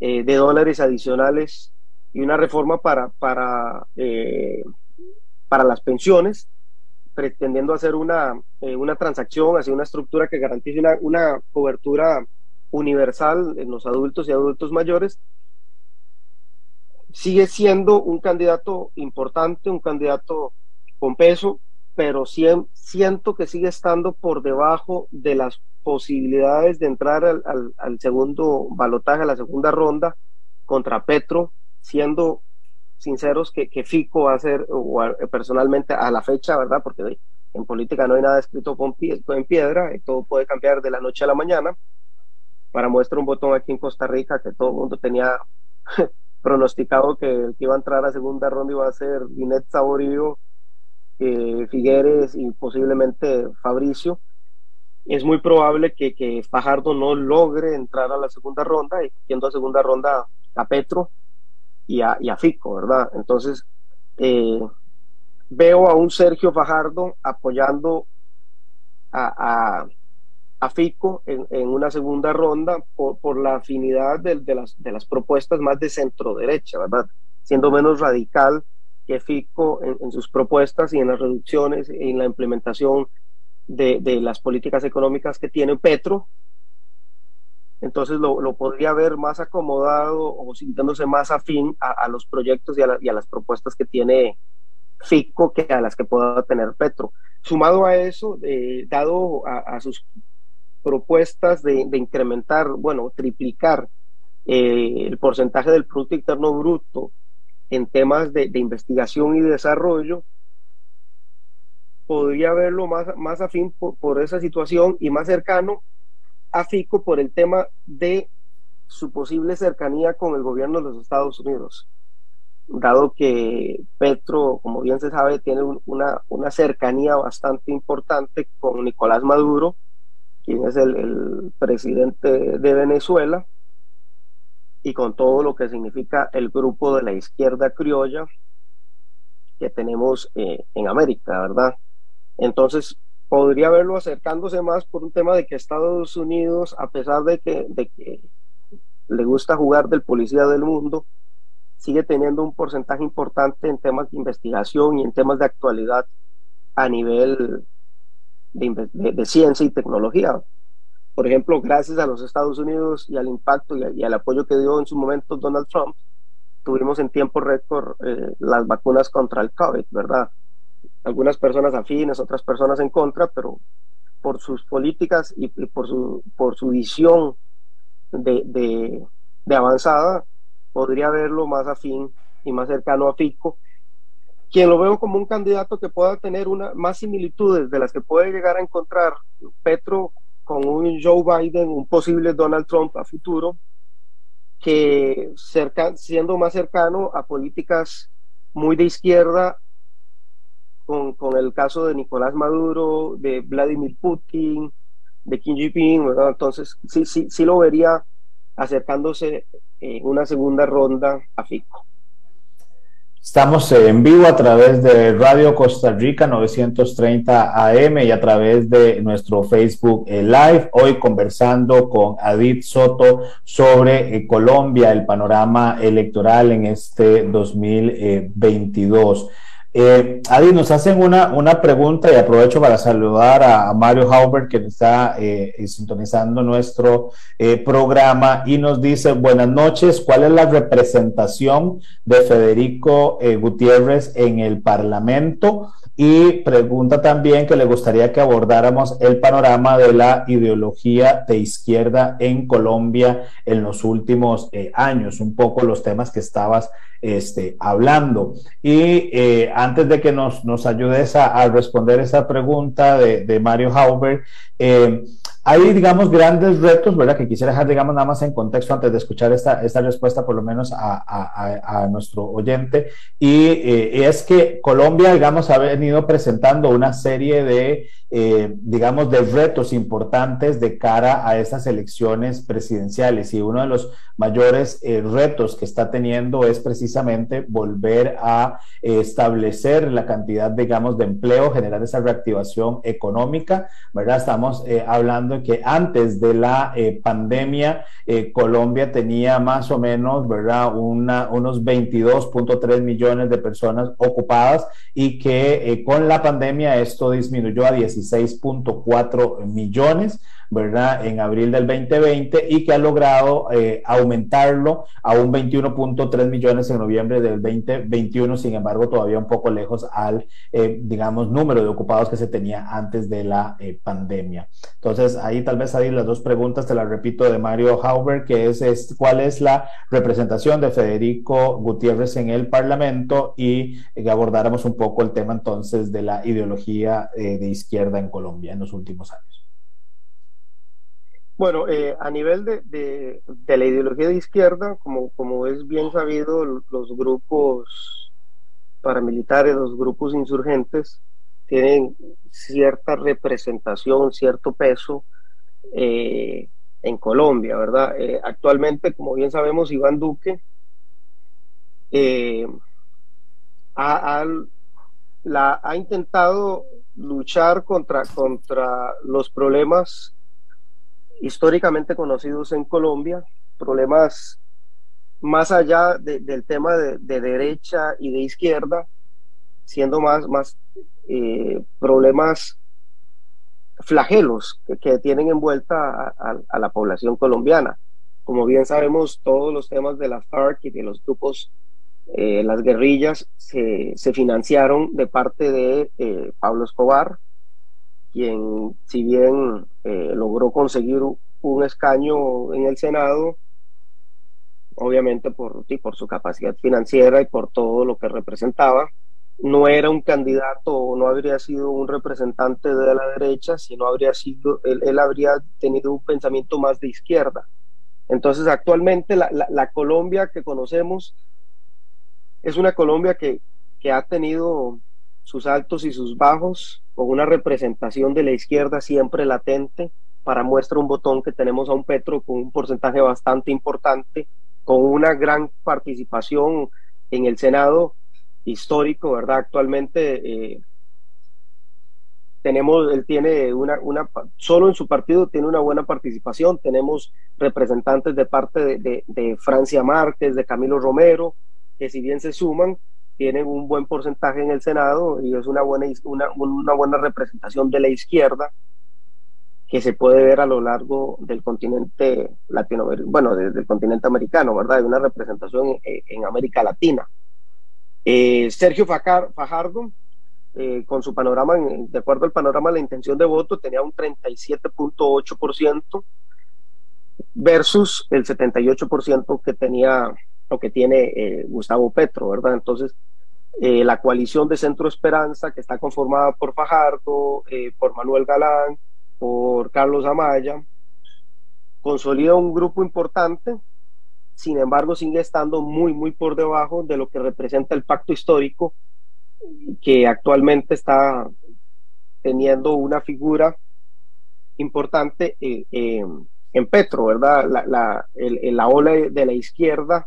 eh, de dólares adicionales y una reforma para, para, para las pensiones, pretendiendo hacer una, una transacción hacia una estructura que garantice una, una cobertura universal en los adultos y adultos mayores, sigue siendo un candidato importante, un candidato con peso, pero siento que sigue estando por debajo de las posibilidades de entrar al, segundo balotaje, a la segunda ronda contra Petro, siendo sinceros que, Fico va a ser, o personalmente a la fecha, ¿verdad? Porque en política no hay nada escrito en piedra, todo puede cambiar de la noche a la mañana. Para muestra un botón aquí en Costa Rica que todo el mundo tenía (laughs) pronosticado que el que iba a entrar a segunda ronda iba a ser Binet Saborío, eh, Figueres y posiblemente Fabricio. Es muy probable que, que Fajardo no logre entrar a la segunda ronda y yendo a segunda ronda a Petro y a, Fico, ¿verdad? Entonces, eh, veo a un Sergio Fajardo apoyando a, a, Fico en, una segunda ronda por, la afinidad de, las, propuestas más de centro derecha, ¿verdad? Siendo menos radical que Fico en, sus propuestas y en las reducciones y en la implementación de, las políticas económicas que tiene Petro, entonces lo, podría ver más acomodado o sintiéndose más afín a, los proyectos y a, las propuestas que tiene FICO que a las que pueda tener Petro. Sumado a eso, eh, dado a, sus propuestas de, incrementar, bueno, triplicar eh, el porcentaje del Producto Interno Bruto en temas de, investigación y desarrollo, podría verlo más, más afín por esa situación y más cercano a Fico por el tema de su posible cercanía con el gobierno de los Estados Unidos, dado que Petro, como bien se sabe, tiene una, una cercanía bastante importante con Nicolás Maduro, quien es el, presidente de Venezuela, y con todo lo que significa el grupo de la izquierda criolla que tenemos eh, en América, ¿verdad? Entonces, podría verlo acercándose más por un tema de que Estados Unidos, a pesar de que, de que le gusta jugar del policía del mundo, sigue teniendo un porcentaje importante en temas de investigación y en temas de actualidad a nivel de, ciencia y tecnología. Por ejemplo, gracias a los Estados Unidos y al impacto y, al apoyo que dio en su momento Donald Trump, tuvimos en tiempo récord eh, las vacunas contra el COVID, ¿verdad? algunas personas afines, otras personas en contra, pero por sus políticas y, por, su, por su visión de, de, avanzada, podría verlo más afín y más cercano a Fico, quien lo veo como un candidato que pueda tener una, más similitudes de las que puede llegar a encontrar Petro con un Joe Biden, un posible Donald Trump a futuro, que cerca, siendo más cercano a políticas muy de izquierda con, con, el caso de Nicolás Maduro, de Vladimir Putin, de Kim Jong-un, ¿verdad? Entonces, sí, sí, sí lo vería acercándose en una segunda ronda a Fico. Estamos en vivo a través de Radio Costa Rica 930 AM y a través de nuestro Facebook eh, Live. Hoy conversando con Adit Soto sobre eh, Colombia, el panorama electoral en este 2022. Eh, Adi, nos hacen una, una pregunta y aprovecho para saludar a, Mario Haubert que está eh, sintonizando nuestro eh, programa y nos dice, buenas noches, ¿cuál es la representación de Federico Gutiérrez en el Parlamento? Y pregunta también que le gustaría que abordáramos el panorama de la ideología de izquierda en Colombia en los últimos eh, años, un poco los temas que estabas este, hablando. Y eh, antes de que nos, nos ayudes a, responder esa pregunta de, de Mario Hauber, eh, hay, digamos, grandes retos, ¿verdad? Que quisiera dejar, digamos, nada más en contexto antes de escuchar esta, esta respuesta, por lo menos a, a, a nuestro oyente. Y eh, es que Colombia, digamos, ha venido presentando una serie de eh, digamos, de retos importantes de cara a estas elecciones presidenciales. Y uno de los mayores eh, retos que está teniendo es precisamente volver a eh, establecer la cantidad, digamos, de empleo, generar esa reactivación económica, ¿verdad? Estamos hablando de que antes de la pandemia, Colombia tenía más o menos, ¿verdad? Una, unos 22.3 millones de personas ocupadas y que con la pandemia esto disminuyó a 17 16.4 millones, ¿verdad? En abril del 2020 y que ha logrado eh, aumentarlo a un 21.3 millones en noviembre del 2021, sin embargo, todavía un poco lejos al, eh, digamos, número de ocupados que se tenía antes de la eh, pandemia. Entonces, ahí tal vez hay las dos preguntas, te las repito, de Mario Hauber, que es, es cuál es la representación de Federico Gutiérrez en el Parlamento y que abordáramos un poco el tema entonces de la ideología de izquierda en Colombia en los últimos años. Bueno, eh, a nivel de, la ideología de izquierda, como, como es bien sabido, los grupos paramilitares, los grupos insurgentes, tienen cierta representación, cierto peso eh, en Colombia, ¿verdad? Eh, actualmente, como bien sabemos, Iván Duque ha, la, ha intentado luchar contra, contra los problemas históricamente conocidos en Colombia, problemas más allá del tema de, derecha y de izquierda, siendo más, más eh, problemas flagelos que, tienen envuelta a, la población colombiana. Como bien sabemos, todos los temas de la FARC y de los grupos, eh, las guerrillas, se, financiaron de parte de eh, Pablo Escobar, quien si bien eh, logró conseguir un escaño en el Senado, obviamente por, por su capacidad financiera y por todo lo que representaba, no era un candidato no habría sido un representante de la derecha, sino habría sido, él, habría tenido un pensamiento más de izquierda. Entonces, actualmente la, la, Colombia que conocemos es una Colombia que, que ha tenido sus altos y sus bajos, con una representación de la izquierda siempre latente. Para muestra un botón que tenemos a un Petro con un porcentaje bastante importante, con una gran participación en el Senado histórico, ¿verdad? Actualmente eh, tenemos, él tiene una, una, solo en su partido tiene una buena participación, tenemos representantes de parte de, de Francia Márquez, de Camilo Romero, que si bien se suman, tienen un buen porcentaje en el Senado y es una buena, una, una buena representación de la izquierda que se puede ver a lo largo del continente latinoamericano, bueno, desde el continente americano, ¿verdad? Hay una representación en, América Latina. Eh, Sergio Fajardo, eh, con su panorama, de acuerdo al panorama de la intención de voto, tenía un 37.8% versus el 78% que tenía o que tiene eh, Gustavo Petro, ¿verdad? Entonces, eh, la coalición de Centro Esperanza, que está conformada por Fajardo, eh, por Manuel Galán, por Carlos Amaya, consolida un grupo importante, sin embargo sigue estando muy, muy por debajo de lo que representa el pacto histórico, que actualmente está teniendo una figura importante eh, en Petro, ¿verdad? La, la, la ola de la izquierda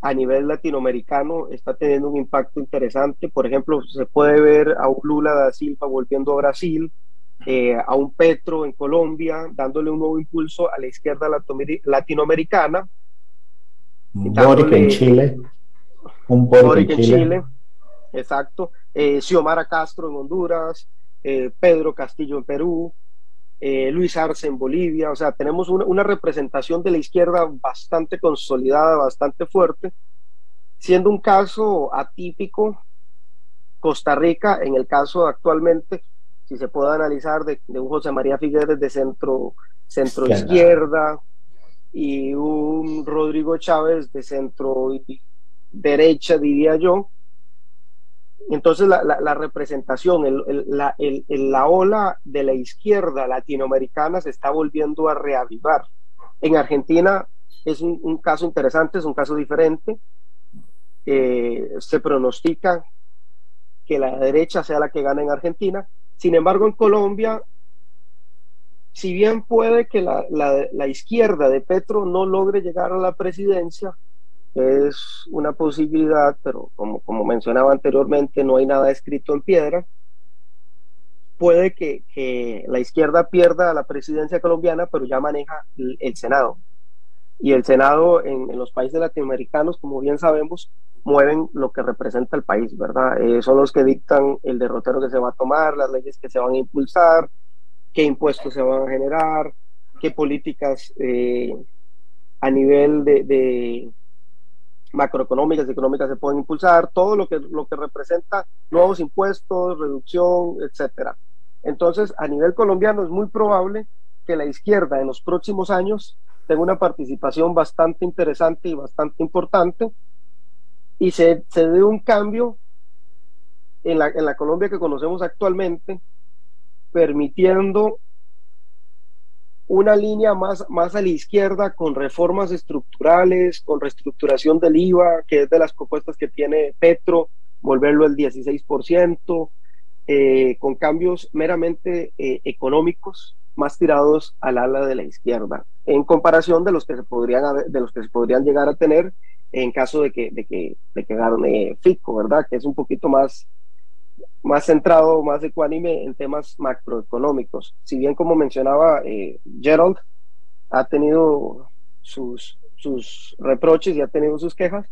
a nivel latinoamericano está teniendo un impacto interesante. Por ejemplo, se puede ver a un Lula da Silva volviendo a Brasil, eh, a un Petro en Colombia, dándole un nuevo impulso a la izquierda latinoamericana. Boric en Chile. Un Boric, en Chile. Exacto. Eh, Xiomara Castro en Honduras, eh, Pedro Castillo en Perú, eh, Luis Arce en Bolivia. O sea, tenemos una, una, representación de la izquierda bastante consolidada, bastante fuerte, siendo un caso atípico. Costa Rica, en el caso actualmente, si se puede analizar, de, de un José María Figueres de centro, centro izquierda y un Rodrigo Chávez de centro derecha, diría yo, entonces la, representación, el, la, la, ola de la izquierda latinoamericana se está volviendo a reavivar. En Argentina es un, caso interesante, es un caso diferente. Eh, se pronostica que la derecha sea la que gane en Argentina. Sin embargo, en Colombia, si bien puede que la izquierda de Petro no logre llegar a la presidencia, es una posibilidad, pero como, como mencionaba anteriormente, no hay nada escrito en piedra. Puede que, que la izquierda pierda la presidencia colombiana, pero ya maneja el, Senado. Y el Senado en, en, los países latinoamericanos, como bien sabemos, mueven lo que representa el país, ¿verdad? Eh, son los que dictan el derrotero que se va a tomar, las leyes que se van a impulsar, qué impuestos se van a generar, qué políticas eh, a nivel de, macroeconómicas y económicas se pueden impulsar, todo lo que, lo que representa nuevos impuestos, reducción, etcétera. Entonces, a nivel colombiano es muy probable que la izquierda en los próximos años tenga una participación bastante interesante y bastante importante y se, se dé un cambio en la, en la Colombia que conocemos actualmente, permitiendo una línea más, más a la izquierda con reformas estructurales, con reestructuración del IVA, que es de las propuestas que tiene Petro, volverlo al 16%, eh, con cambios meramente eh, económicos más tirados al ala de la izquierda, en comparación de los que se podrían, de los que se podrían llegar a tener en caso de que, de que, de que gane Fico, ¿verdad? Que es un poquito más, más centrado, más ecuánime en temas macroeconómicos. Si bien, como mencionaba eh, Gerald, ha tenido sus, sus reproches y ha tenido sus quejas,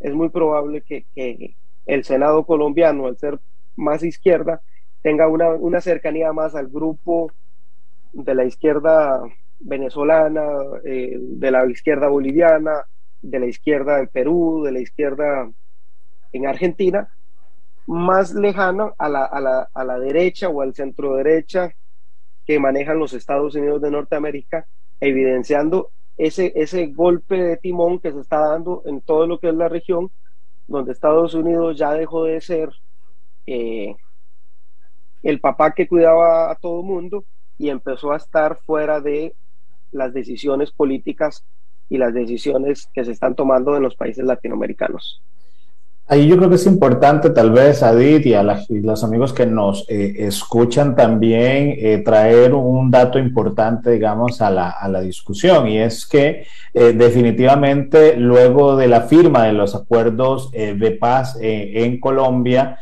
es muy probable que, que el Senado colombiano, al ser más izquierda, tenga una, una, cercanía más al grupo de la izquierda venezolana, eh, de la izquierda boliviana, de la izquierda en Perú, de la izquierda en Argentina, más lejano a la, a la, a la derecha o al centro derecha que manejan los Estados Unidos de Norteamérica, evidenciando ese, ese golpe de timón que se está dando en todo lo que es la región, donde Estados Unidos ya dejó de ser eh, el papá que cuidaba a todo mundo y empezó a estar fuera de las decisiones políticas y las decisiones que se están tomando en los países latinoamericanos. Ahí yo creo que es importante tal vez, Adit, y a los amigos que nos eh, escuchan también eh, traer un dato importante, digamos, a la, a la discusión, y es que eh, definitivamente luego de la firma de los acuerdos de paz en Colombia,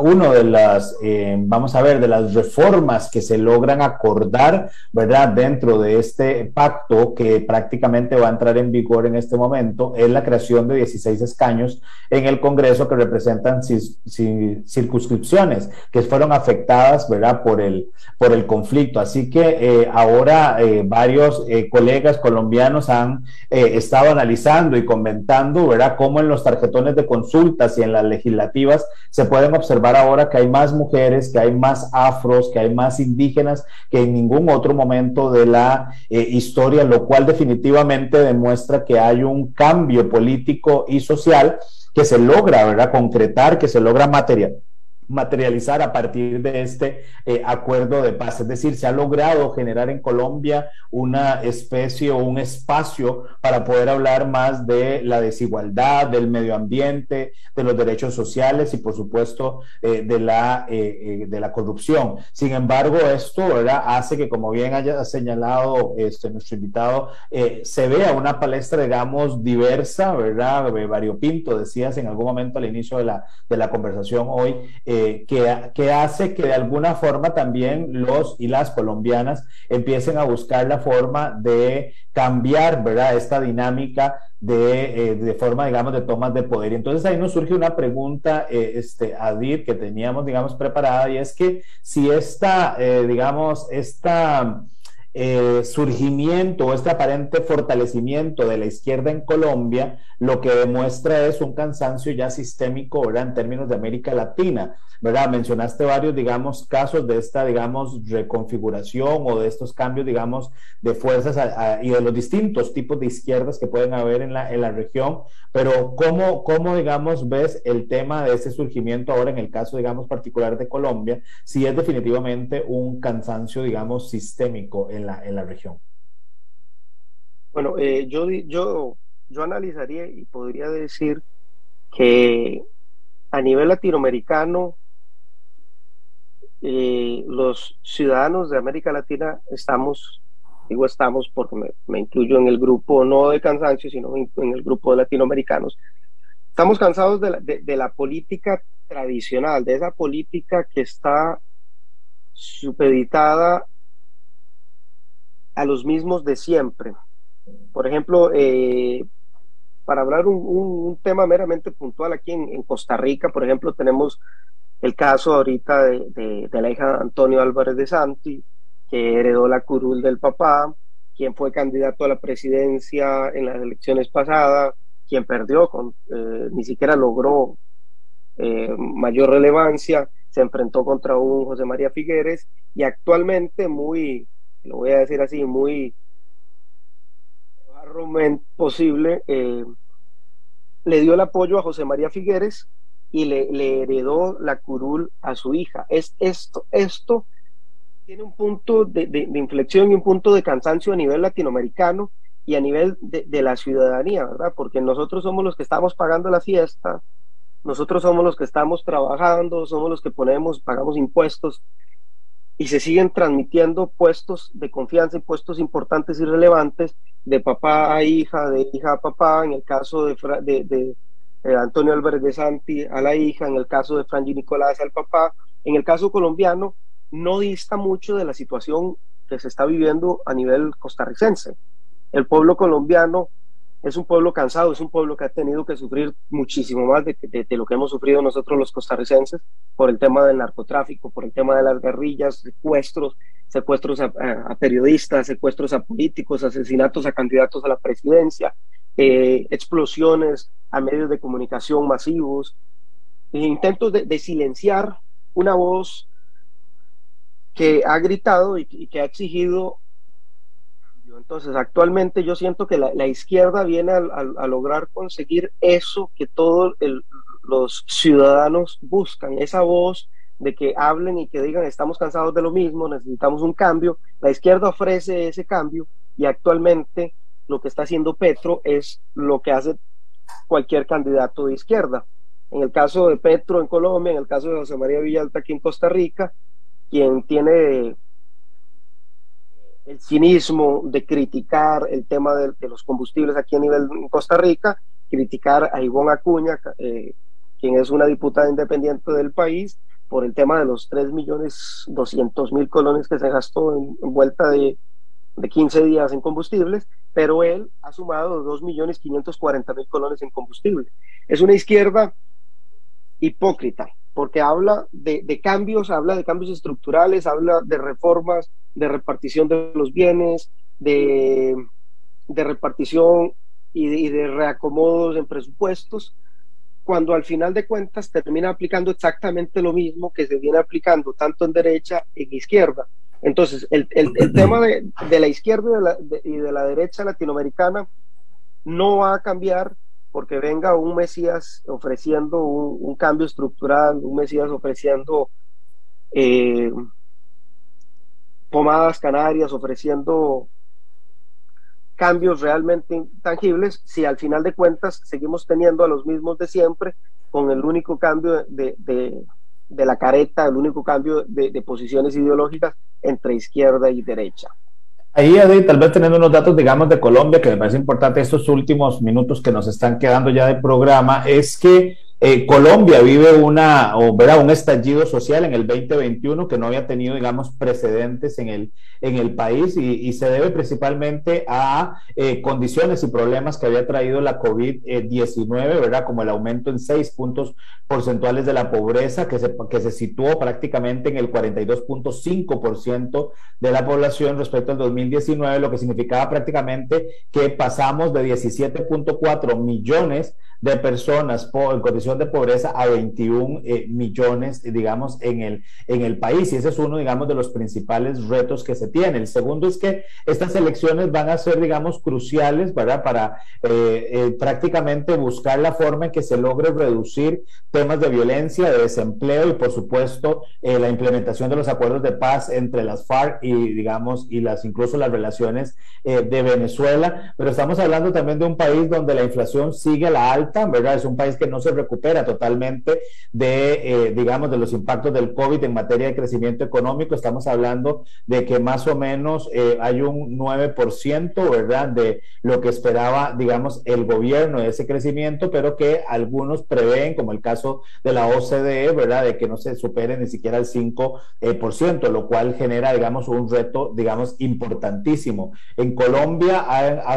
uno de las, vamos a ver, de las reformas que se logran acordar, ¿verdad? Dentro de este pacto que prácticamente va a entrar en vigor en este momento, es la creación de 16 escaños en el Congreso que representan circunscripciones que fueron afectadas, ¿verdad? Por el, por el conflicto. Así que ahora varios colegas colombianos han eh, estado analizando y comentando, ¿verdad? Cómo en los tarjetones de consultas y en las legislativas se pueden observar ahora que hay más mujeres, que hay más afros, que hay más indígenas que en ningún otro momento de la eh, historia, lo cual definitivamente demuestra que hay un cambio político y social que se logra, ¿verdad? Concretar, que se logra material materializar a partir de este eh, acuerdo de paz. Es decir, se ha logrado generar en Colombia una especie o un espacio para poder hablar más de la desigualdad, del medio ambiente, de los derechos sociales y por supuesto eh, de, la, eh, de la corrupción. Sin embargo, esto hace que, como bien haya señalado este, nuestro invitado, se vea una palestra, digamos, diversa, ¿verdad? Variopinto, decías en algún momento al inicio de la, de la conversación hoy que, hace que de alguna forma también los y las colombianas empiecen a buscar la forma de cambiar, ¿verdad? Esta dinámica de, eh, de forma, digamos, de tomas de poder. Entonces ahí nos surge una pregunta, eh, este, Adir, que teníamos, digamos, preparada, y es que si esta, eh, digamos, esta eh, surgimiento o este aparente fortalecimiento de la izquierda en Colombia, lo que demuestra es un cansancio ya sistémico, ¿verdad? En términos de América Latina, ¿verdad? Mencionaste varios, digamos, casos de esta, digamos, reconfiguración o de estos cambios, digamos, de fuerzas y de los distintos tipos de izquierdas que pueden haber en la, en la región, pero ¿cómo, ¿cómo, digamos, ves el tema de ese surgimiento ahora en el caso, digamos, particular de Colombia, si es definitivamente un cansancio, digamos, sistémico en la, en la región? Bueno, eh, yo, yo, yo analizaría y podría decir que a nivel latinoamericano, eh, los ciudadanos de América Latina estamos, digo estamos porque me, incluyo en el grupo no de cansancio, sino en, el grupo de latinoamericanos, estamos cansados de la, de la política tradicional, de esa política que está supeditada a los mismos de siempre. Por ejemplo, eh, para hablar un, tema meramente puntual, aquí en, Costa Rica, por ejemplo, tenemos el caso ahorita de, de, la hija Antonio Álvarez de Santi, que heredó la curul del papá, quien fue candidato a la presidencia en las elecciones pasadas, quien perdió, con, eh, ni siquiera logró eh, mayor relevancia, se enfrentó contra un José María Figueres y actualmente muy lo voy a decir así, muy posible, eh, le dio el apoyo a José María Figueres y le, heredó la curul a su hija. Es, esto, esto tiene un punto de, inflexión y un punto de cansancio a nivel latinoamericano y a nivel de, de, la ciudadanía, ¿verdad? Porque nosotros somos los que estamos pagando la fiesta, nosotros somos los que estamos trabajando, somos los que ponemos, pagamos impuestos, y se siguen transmitiendo puestos de confianza y puestos importantes y relevantes de papá a hija, de hija a papá, en el caso de, de, Antonio Álvarez de Santi a la hija, en el caso de Franji Nicolás al papá. En el caso colombiano, no dista mucho de la situación que se está viviendo a nivel costarricense. El pueblo colombiano es un pueblo cansado, es un pueblo que ha tenido que sufrir muchísimo más de, lo que hemos sufrido nosotros los costarricenses por el tema del narcotráfico, por el tema de las guerrillas, secuestros, secuestros a, periodistas, secuestros a políticos, asesinatos a candidatos a la presidencia, eh, explosiones a medios de comunicación masivos, e intentos de, silenciar una voz que ha gritado y que ha exigido entonces, actualmente yo siento que la, izquierda viene a, lograr conseguir eso que todos los ciudadanos buscan, esa voz de que hablen y que digan estamos cansados de lo mismo, necesitamos un cambio. La izquierda ofrece ese cambio y actualmente lo que está haciendo Petro es lo que hace cualquier candidato de izquierda. En el caso de Petro en Colombia, en el caso de José María Villalta aquí en Costa Rica, quien tiene el cinismo de criticar el tema de, los combustibles aquí a nivel Costa Rica, criticar a Ivonne Acuña, eh, quien es una diputada independiente del país, por el tema de los 3.200.000 colones que se gastó en, vuelta de, de, 15 días en combustibles, pero él ha sumado 2.540.000 colones en combustible. Es una izquierda hipócrita, porque habla de, cambios, habla de cambios estructurales, habla de reformas, de repartición de los bienes, de, repartición y de, reacomodos en presupuestos, cuando al final de cuentas termina aplicando exactamente lo mismo que se viene aplicando tanto en derecha y en izquierda. Entonces, el, tema de, la izquierda y de la derecha latinoamericana no va a cambiar porque venga un Mesías ofreciendo un, cambio estructural, un Mesías ofreciendo eh, pomadas canarias, ofreciendo cambios realmente tangibles, si al final de cuentas seguimos teniendo a los mismos de siempre, con el único cambio de, de la careta, el único cambio de posiciones ideológicas entre izquierda y derecha. Ahí, tal vez teniendo unos datos, digamos, de Colombia, que me parece importante estos últimos minutos que nos están quedando ya de programa, es que eh, Colombia vive una, o un estallido social en el 2021 que no había tenido, digamos, precedentes en el, en el país y, se debe principalmente a eh, condiciones y problemas que había traído la COVID-19, ¿verdad? Como el aumento en seis puntos porcentuales de la pobreza, que se, que se situó prácticamente en el 42.5% de la población respecto al 2019, lo que significaba prácticamente que pasamos de 17.4 millones de personas en condición de pobreza a 21 eh, millones, digamos, en el, en el país. Y ese es uno, digamos, de los principales retos que se tiene. El segundo es que estas elecciones van a ser, digamos, cruciales, ¿verdad? Para eh, eh, prácticamente buscar la forma en que se logre reducir temas de violencia, de desempleo y, por supuesto, la implementación de los acuerdos de paz entre las FARC y, digamos, y las incluso las relaciones de Venezuela. Pero estamos hablando también de un país donde la inflación sigue a la alta ¿verdad? Es un país que no se recupera totalmente de, eh, digamos, de los impactos del COVID en materia de crecimiento económico. Estamos hablando de que más o menos eh, hay un 9%, ¿verdad? De lo que esperaba, digamos, el gobierno de ese crecimiento, pero que algunos prevén, como el caso de la OCDE, ¿verdad? De que no se supere ni siquiera el 5%, eh, lo cual genera, digamos, un reto, digamos, importantísimo. En Colombia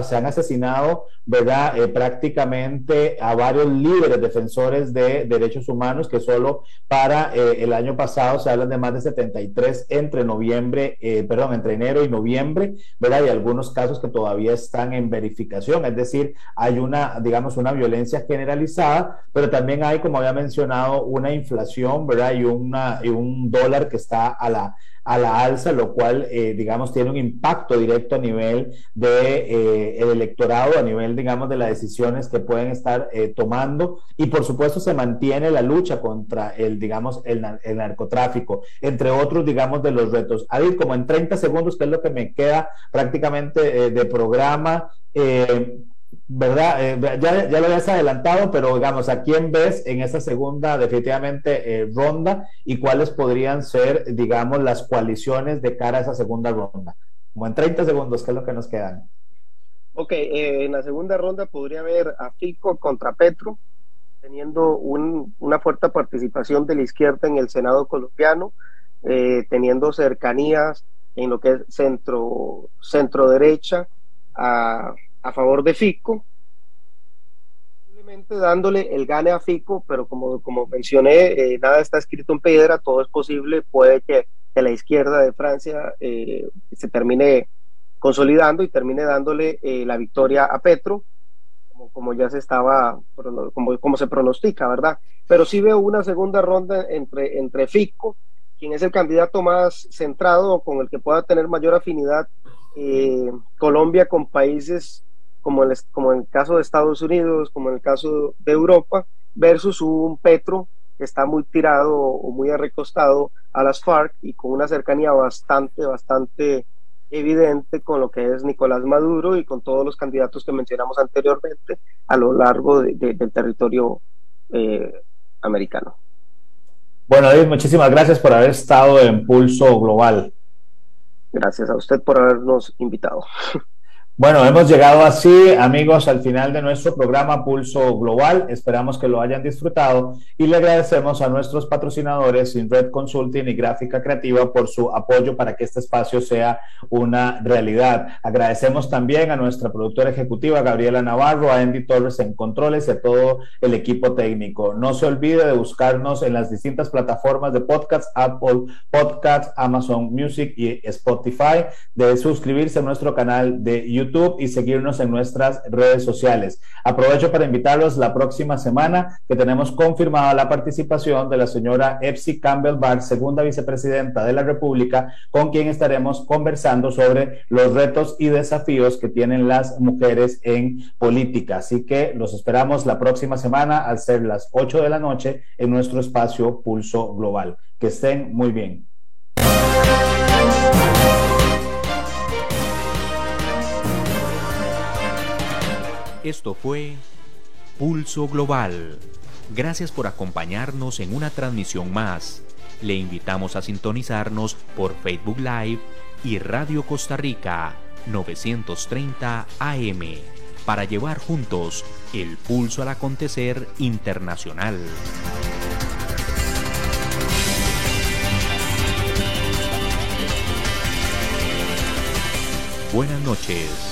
se han asesinado, ¿verdad? prácticamente a varios líderes defensores de derechos humanos que solo para eh, el año pasado se hablan de más de 73 entre noviembre, eh, perdón, entre enero y noviembre, ¿verdad? Y algunos casos que todavía están en verificación, es decir, hay una, digamos, una violencia generalizada, pero también hay, como había mencionado, una inflación, ¿verdad? Y, una, y un dólar que está a la a la alza, lo cual, eh, digamos, tiene un impacto directo a nivel de eh, el electorado, a nivel, digamos, de las decisiones que pueden estar eh, tomando. Y por supuesto se mantiene la lucha contra el, digamos, el, el, narcotráfico, entre otros, digamos, de los retos. Adil, como en 30 segundos, que es lo que me queda prácticamente de programa, ¿verdad? Eh, ya, ya, lo habías adelantado, pero digamos, ¿a quién ves en esta segunda definitivamente eh, ronda y cuáles podrían ser, digamos, las coaliciones de cara a esa segunda ronda? Como en 30 segundos, ¿qué es lo que nos quedan? Ok, eh, en la segunda ronda podría haber a Fico contra Petro, teniendo una fuerte participación de la izquierda en el Senado colombiano, teniendo cercanías en lo que es centro, centro derecha a a favor de Fico, simplemente dándole el gane a Fico, pero como, como mencioné, eh, nada está escrito en piedra, todo es posible, puede que, la izquierda de Francia eh, se termine consolidando y termine dándole eh, la victoria a Petro, como, ya se estaba, como, como, se pronostica, ¿verdad? Pero sí veo una segunda ronda entre, entre Fico, quien es el candidato más centrado, con el que pueda tener mayor afinidad Colombia con países como, el, como en el caso de Estados Unidos, como en el caso de Europa, versus un Petro que está muy tirado o muy arrecostado a las FARC y con una cercanía bastante, bastante evidente con lo que es Nicolás Maduro y con todos los candidatos que mencionamos anteriormente a lo largo del territorio eh, americano. Bueno, David, muchísimas gracias por haber estado en Pulso Global. Gracias a usted por habernos invitado. (laughs) Bueno, hemos llegado así, amigos, al final de nuestro programa Pulso Global. Esperamos que lo hayan disfrutado y le agradecemos a nuestros patrocinadores Red Consulting y Gráfica Creativa por su apoyo para que este espacio sea una realidad. Agradecemos también a nuestra productora ejecutiva Gabriela Navarro, a Andy Torres en controles y a todo el equipo técnico. No se olvide de buscarnos en las distintas plataformas de podcast, Apple Podcasts, Amazon Music y Spotify, de suscribirse a nuestro canal de YouTube y seguirnos en nuestras redes sociales. Aprovecho para invitarlos la próxima semana que tenemos confirmada la participación de la señora Epsi Campbell Bar, segunda vicepresidenta de la República, con quien estaremos conversando sobre los retos y desafíos que tienen las mujeres en política. Así que los esperamos la próxima semana al ser las 8 de la noche en nuestro espacio Pulso Global. Que estén muy bien. Esto fue Pulso Global. Gracias por acompañarnos en una transmisión más. Le invitamos a sintonizarnos por Facebook Live y Radio Costa Rica 930 AM. para llevar juntos el pulso al acontecer internacional. Buenas noches.